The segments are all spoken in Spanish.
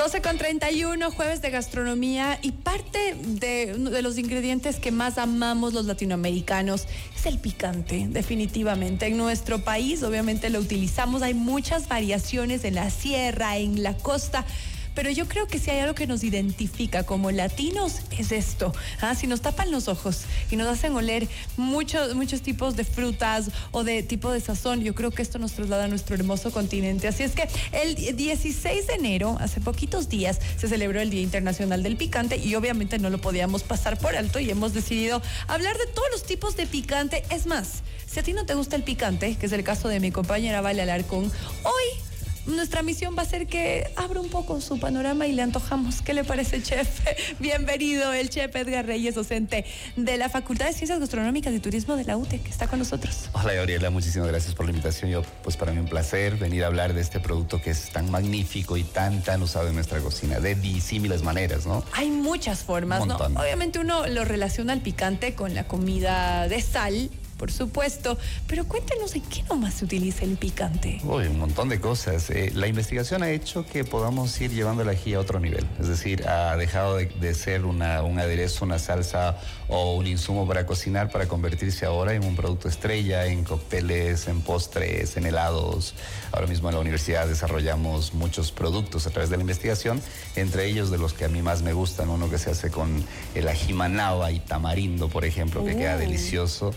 12 con 31, jueves de gastronomía y parte de, de los ingredientes que más amamos los latinoamericanos es el picante, definitivamente. En nuestro país obviamente lo utilizamos, hay muchas variaciones en la sierra, en la costa pero yo creo que si hay algo que nos identifica como latinos es esto. ¿ah? Si nos tapan los ojos y nos hacen oler muchos, muchos tipos de frutas o de tipo de sazón, yo creo que esto nos traslada a nuestro hermoso continente. Así es que el 16 de enero, hace poquitos días, se celebró el Día Internacional del Picante y obviamente no lo podíamos pasar por alto y hemos decidido hablar de todos los tipos de picante. Es más, si a ti no te gusta el picante, que es el caso de mi compañera Vale Alarcón, hoy nuestra misión va a ser que abra un poco su panorama y le antojamos. ¿Qué le parece, chef? Bienvenido, el chef Edgar Reyes, docente de la Facultad de Ciencias Gastronómicas y Turismo de la UTE, que está con nosotros. Hola, Gabriela, muchísimas gracias por la invitación. Yo, pues para mí un placer venir a hablar de este producto que es tan magnífico y tan, tan usado en nuestra cocina, de disímiles maneras, ¿no? Hay muchas formas, ¿no? Obviamente uno lo relaciona al picante con la comida de sal, por supuesto, pero cuéntenos en qué nomás se utiliza el picante. Uy, un montón de cosas. Eh, la investigación ha hecho que podamos ir llevando el ají a otro nivel, es decir, ha dejado de, ser una, un aderezo, una salsa o un insumo para cocinar para convertirse ahora en un producto estrella, en cócteles, en postres, en helados. Ahora mismo en la universidad desarrollamos muchos productos a través de la investigación, entre ellos de los que a mí más me gustan, uno que se hace con el ají manaba y tamarindo, por ejemplo, que queda delicioso.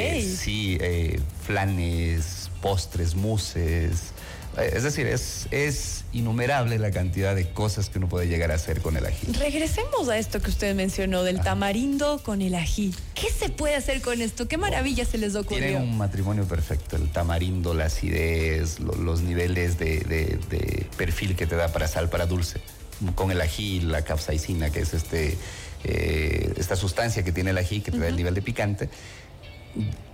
Eh, sí, eh, flanes, postres, muses. Eh, es decir, es, es innumerable la cantidad de cosas que uno puede llegar a hacer con el ají. Regresemos a esto que usted mencionó del tamarindo con el ají. ¿Qué se puede hacer con esto? ¿Qué maravilla se les ocurrió? Tienen un matrimonio perfecto. El tamarindo, la acidez, los niveles de, perfil que te da para sal, para dulce. Con el ají, la capsaicina, que es este, esta sustancia que tiene el ají, que te da el nivel de picante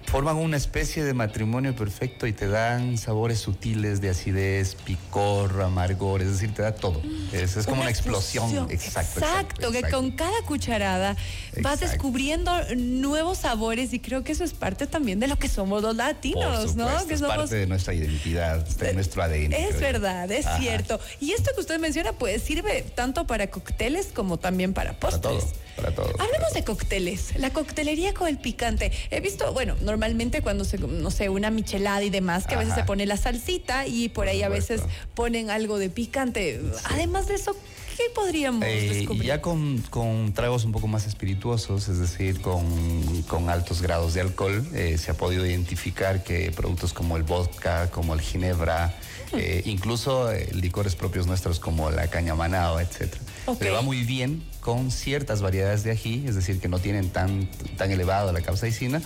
forman una especie de matrimonio perfecto y te dan sabores sutiles de acidez, picor, amargor, es decir, te da todo. Es, como una explosión. Exacto, exacto, que con cada cucharada vas descubriendo nuevos sabores y creo que eso es parte también de lo que somos los latinos, ¿no? Que es parte de nuestra identidad, de nuestro ADN. Es verdad, es cierto. Y esto que usted menciona, pues sirve tanto para cócteles como también para postres. Para todo, para todo. Hablemos de cócteles, la coctelería con el picante. He visto, bueno, normalmente cuando se, no sé, una michelada y demás, que a veces se pone la salsita y por ahí a veces ponen algo de picante. Además de eso, ¿qué podríamos eh, descubrir? Ya con, con, tragos un poco más espirituosos, es decir, con, con altos grados de alcohol, eh, se ha podido identificar que productos como el vodka, como el ginebra, mm. eh, incluso licores propios nuestros como la caña manao, etcétera, le va muy bien con ciertas variedades de ají, es decir, que no tienen tan, tan elevado la capsaicina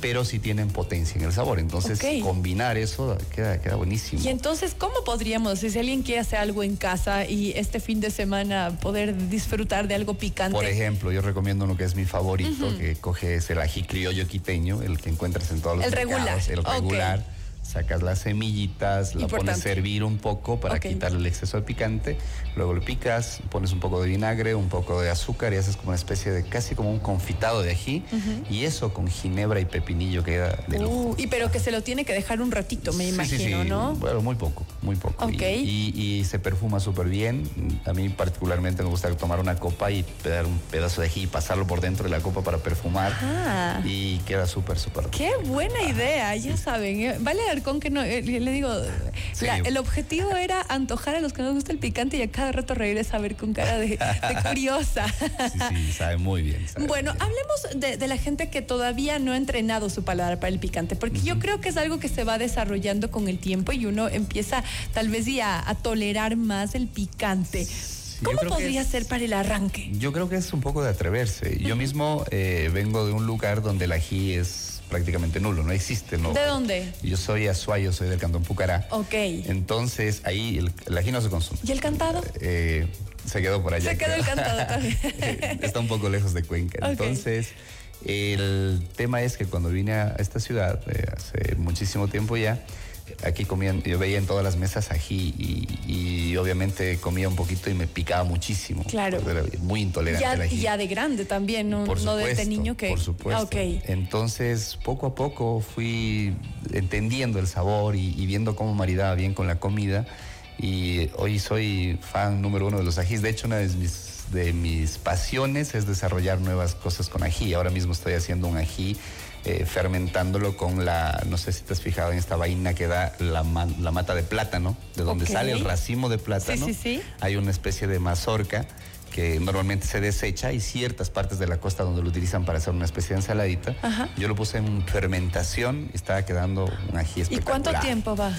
pero sí tienen potencia en el sabor. Entonces, combinar eso queda, queda buenísimo. Y entonces, ¿cómo podríamos, si alguien quiere hacer algo en casa y este fin de semana poder disfrutar de algo picante? Por ejemplo, yo recomiendo uno que es mi favorito, que coges el ají criollo quiteño, el que encuentras en todos los el regular. el regular sacas las semillitas, la pones a servir un poco para quitarle el exceso de picante, luego lo picas, pones un poco de vinagre, un poco de azúcar y haces como una especie de casi como un confitado de ají y eso con ginebra y pepinillo queda de lujo. Uh, y pero que se lo tiene que dejar un ratito, me imagino, ¿no? Bueno, muy poco, muy poco. Y, se perfuma súper bien. A mí particularmente me gusta tomar una copa y pegar un pedazo de ají y pasarlo por dentro de la copa para perfumar y queda súper, súper. Qué buena idea, ya saben. ¿eh? Vale con que no, eh, le digo, el objetivo era antojar a los que nos gusta el picante y a cada rato reírles a ver con cara de, curiosa. Sí, sí, sabe muy bien. bueno, hablemos de, la gente que todavía no ha entrenado su paladar para el picante, porque yo creo que es algo que se va desarrollando con el tiempo y uno empieza tal vez ya a tolerar más el picante. ¿Cómo podría ser para el arranque? Yo creo que es un poco de atreverse. Yo mismo eh, vengo de un lugar donde el ají es prácticamente nulo, no existe. No. ¿De dónde? Yo soy azuayo, soy del Cantón Pucará. Ok. Entonces ahí el, ají no se consume. ¿Y el cantado? Eh, se quedó por allá. Se quedó el cantado también. Está un poco lejos de Cuenca. Entonces, el tema es que cuando vine a esta ciudad, eh, hace muchísimo tiempo ya, aquí comían, yo veía en todas las mesas ají y, obviamente comía un poquito y me picaba muchísimo. Claro. Era muy intolerante ya, al ají. ya de grande también, no, no de este niño que. Por supuesto. Ah, Entonces, poco a poco fui entendiendo el sabor y, viendo cómo maridaba bien con la comida. y hoy soy fan número uno de los ajís. De hecho, una de mis, de mis pasiones es desarrollar nuevas cosas con ají. Ahora mismo estoy haciendo un ají eh, fermentándolo con la, no sé si te has fijado en esta vaina que da la, la mata de plátano, de donde sale el racimo de plátano. Sí, sí, sí. Hay una especie de mazorca que normalmente se desecha y ciertas partes de la costa donde lo utilizan para hacer una especie de ensaladita. Yo lo puse en fermentación y estaba quedando un ají espectacular. ¿Y cuánto tiempo va?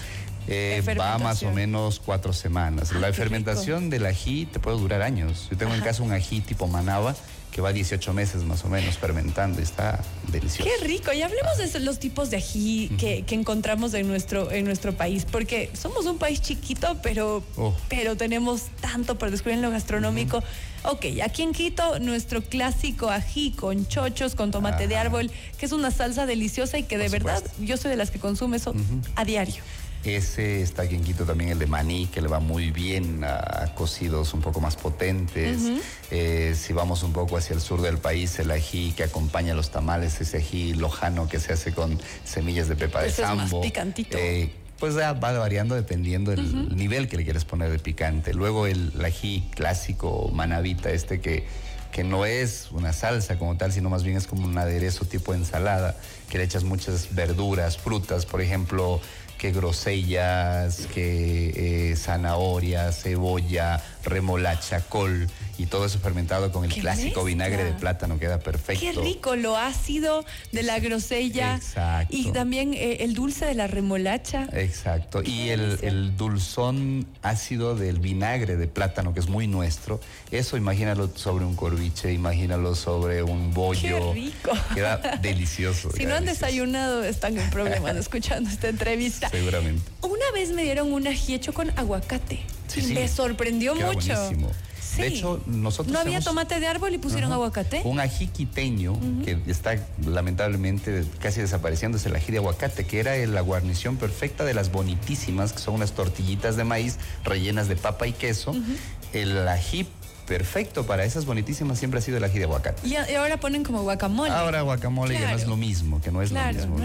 Eh, va más o menos cuatro semanas. la fermentación del ají te puede durar años. Yo tengo en casa un ají tipo manaba que va 18 meses más o menos fermentando y está delicioso. Qué rico. Y hablemos de los tipos de ají que, encontramos en nuestro, en nuestro país, porque somos un país chiquito, pero, oh. pero tenemos tanto por descubrir en lo gastronómico. Ok, aquí en Quito, nuestro clásico ají con chochos, con tomate de árbol, que es una salsa deliciosa y que de verdad yo soy de las que consume eso a diario. Ese está aquí en Quito también, el de maní, que le va muy bien a, cocidos un poco más potentes. Eh, si vamos un poco hacia el sur del país, el ají que acompaña los tamales, ese ají lojano que se hace con semillas de pepa de sambo. Es más picantito. Eh, pues va variando dependiendo del nivel que le quieres poner de picante. Luego el, ají clásico, manavita, este que, que no es una salsa como tal, sino más bien es como un aderezo tipo ensalada, que le echas muchas verduras, frutas, por ejemplo, que grosellas, que eh, zanahoria, cebolla, remolacha, col y todo eso fermentado con el clásico vinagre de plátano, queda perfecto. Qué rico, lo ácido de la grosella. Exacto. Y también eh, el dulce de la remolacha. Exacto. y el, dulzón ácido del vinagre de plátano, que es muy nuestro. Eso imagínalo sobre un corviche, imagínalo sobre un bollo. Qué rico. Queda delicioso. si no han desayunado, están en problemas escuchando esta entrevista. Seguramente. Una vez me dieron un ají hecho con aguacate. Sí, Me sorprendió mucho. Buenísimo. De hecho, nosotros. ¿No había tomate de árbol y pusieron aguacate? Un ají quiteño que está lamentablemente casi desapareciendo es el ají de aguacate, que era la guarnición perfecta de las bonitísimas, que son unas tortillitas de maíz rellenas de papa y queso. El ají perfecto para esas bonitísimas siempre ha sido el ají de aguacate. Y, ahora ponen como guacamole. Ahora guacamole ya no es lo mismo, que no es lo mismo.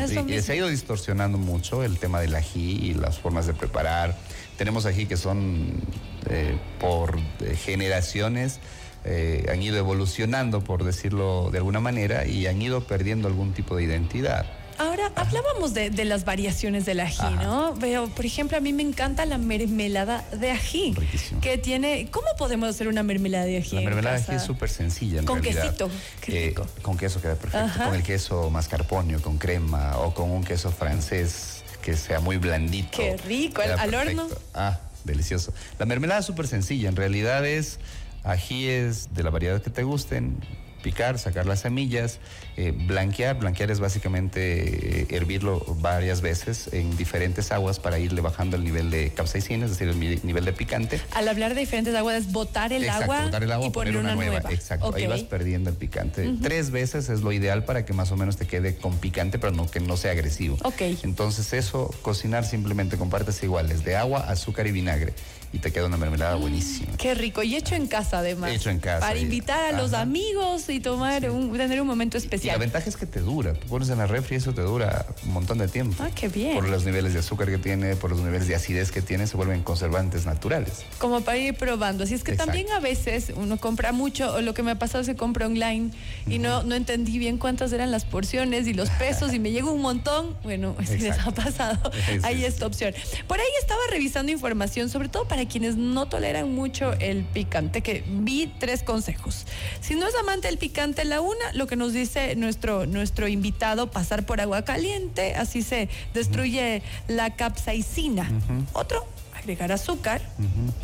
Se ha ido distorsionando mucho el tema del ají y las formas de preparar. Tenemos ají que son eh, por generaciones. Eh, han ido evolucionando, por decirlo de alguna manera, y han ido perdiendo algún tipo de identidad. Ahora, hablábamos de, las variaciones del ají, ¿no? Veo, por ejemplo, a mí me encanta la mermelada de ají. Riquísimo. Que tiene. ¿Cómo podemos hacer una mermelada de ají? La mermelada de ají es súper sencilla, en Con realidad. quesito. Qué rico. con queso queda perfecto. Con el queso mascarpone, con crema o con un queso francés que sea muy blandito. Qué rico, al, horno. Ah, delicioso. La mermelada es súper sencilla, en realidad es ajíes de la variedad que te gusten, picar, sacar las semillas, eh, blanquear. Blanquear es básicamente eh, hervirlo varias veces en diferentes aguas para irle bajando el nivel de capsaicina, es decir, el nivel de picante. Al hablar de diferentes aguas es botar el agua botar el agua y poner una, nueva. Exacto, ahí vas perdiendo el picante. Tres veces es lo ideal para que más o menos te quede con picante, pero no que no sea agresivo. Ok. Entonces eso, cocinar simplemente con partes iguales de agua, azúcar y vinagre y te queda una mermelada buenísima. Qué rico. Y hecho en casa además. Hecho en casa. Para invitar a los amigos y tomar un, tener un momento especial. Y la ventaja es que te dura. Tú pones en la refri y eso te dura un montón de tiempo. Ah, qué bien. Por los niveles de azúcar que tiene, por los niveles de acidez que tiene, se vuelven conservantes naturales. Como para ir probando. Así es que también a veces uno compra mucho, o lo que me ha pasado es que compra online y no, no entendí bien cuántas eran las porciones y los pesos y me llegó un montón. Bueno, si les ha pasado, hay esta opción. Por ahí estaba revisando información, sobre todo para quienes no toleran mucho el picante, que vi tres consejos. Si no es amante del picante, la una, lo que nos dice nuestro, nuestro invitado, pasar por agua caliente, así se destruye la capsaicina. Otro, agregar azúcar,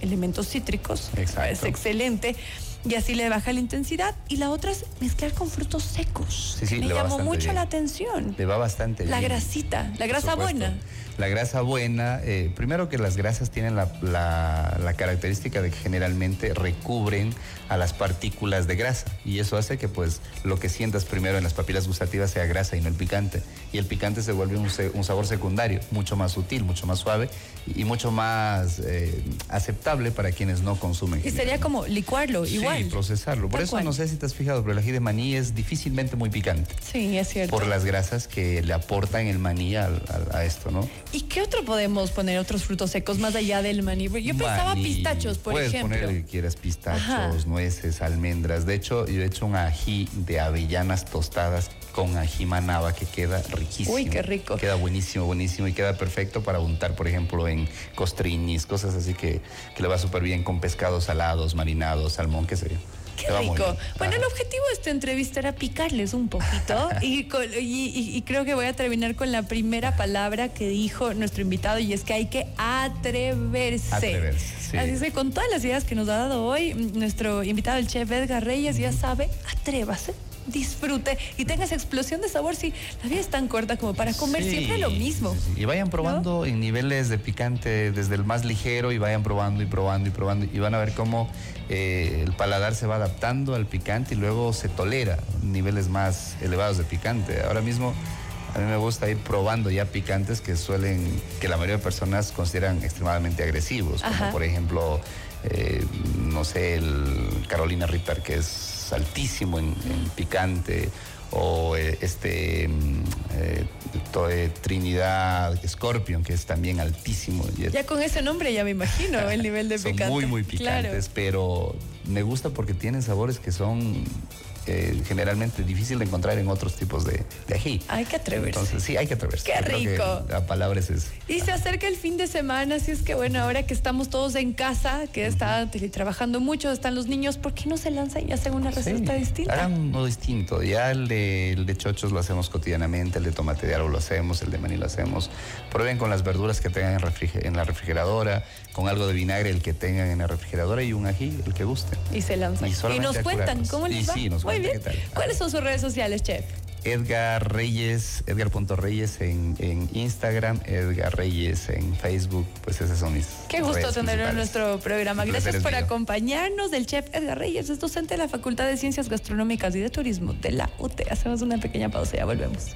elementos cítricos, es excelente y así le baja la intensidad. Y la otra es mezclar con frutos secos. Sí, sí, Me llamó mucho la atención. Le va bastante la bien. La grasita, la grasa buena. La grasa buena, eh, primero que las grasas tienen la, la, característica de que generalmente recubren a las partículas de grasa y eso hace que pues lo que sientas primero en las papilas gustativas sea grasa y no el picante. Y el picante se vuelve un, un sabor secundario, mucho más sutil, mucho más suave y mucho más eh, aceptable para quienes no consumen. Y sería como licuarlo, igual. Sí, procesarlo. Por eso no sé si te has fijado, pero el ají de maní es difícilmente muy picante. Sí, es cierto. Por las grasas que le aportan el maní a, esto, ¿no? ¿Y qué otro podemos poner otros frutos secos más allá del maní? Yo pensaba pistachos, por Puedes ejemplo. Puedes poner lo que quieras, pistachos, nueces, almendras. De hecho, yo he hecho un ají de avellanas tostadas con ají manaba que queda riquísimo. Uy, qué rico. Queda buenísimo, buenísimo y queda perfecto para untar, por ejemplo, en costrinis, cosas así que, le va súper bien con pescados salados, marinados, salmón, qué sé yo. Qué rico. Bueno, el objetivo de esta entrevista era picarles un poquito y, y, creo que voy a terminar con la primera palabra que dijo nuestro invitado y es que hay que atreverse. Atreverse, Así es que con todas las ideas que nos ha dado hoy, nuestro invitado, el chef Edgar Reyes, ya sabe, atrévase disfrute y tenga esa explosión de sabor. Si la vida es tan corta como para comer siempre lo mismo. y vayan probando en niveles de picante desde el más ligero y vayan probando y probando y probando y van a ver cómo eh, el paladar se va adaptando al picante y luego se tolera niveles más elevados de picante. Ahora mismo a mí me gusta ir probando ya picantes que suelen, que la mayoría de personas consideran extremadamente agresivos, como por ejemplo, eh, no sé, el Carolina Reaper, que es altísimo en, picante, o eh, este mm, eh, eh, Trinidad Scorpion, que es también altísimo. Ya con ese nombre ya me imagino el nivel de son picante. Muy, muy picantes, pero me gusta porque tienen sabores que son eh, generalmente difícil de encontrar en otros tipos de, ají. Hay que atreverse. Entonces, sí, hay que atreverse. Qué rico. la palabra es eso. Y se acerca el fin de semana, así es que bueno, ahora que estamos todos en casa, que está trabajando mucho, están los niños, ¿por qué no se lanzan y hacen una receta distinta? Hagan uno distinto. Ya el de, el de chochos lo hacemos cotidianamente, el de tomate de árbol lo hacemos, el de maní lo hacemos. Prueben con las verduras que tengan en, la refrigeradora, con algo de vinagre el que tengan en la refrigeradora y un ají, el que guste. Y se lanzan. Y, nos cuentan cómo les va. Sí, nos Muy bien. ¿Cuáles son sus redes sociales, chef? Edgar Reyes, Edgar.reyes en, en Instagram, Edgar Reyes en Facebook, pues esas son mis. Qué gusto tenerlo en nuestro programa. Gracias por acompañarnos. El chef Edgar Reyes es docente de la Facultad de Ciencias Gastronómicas y de Turismo de la UT. Hacemos una pequeña pausa y ya volvemos.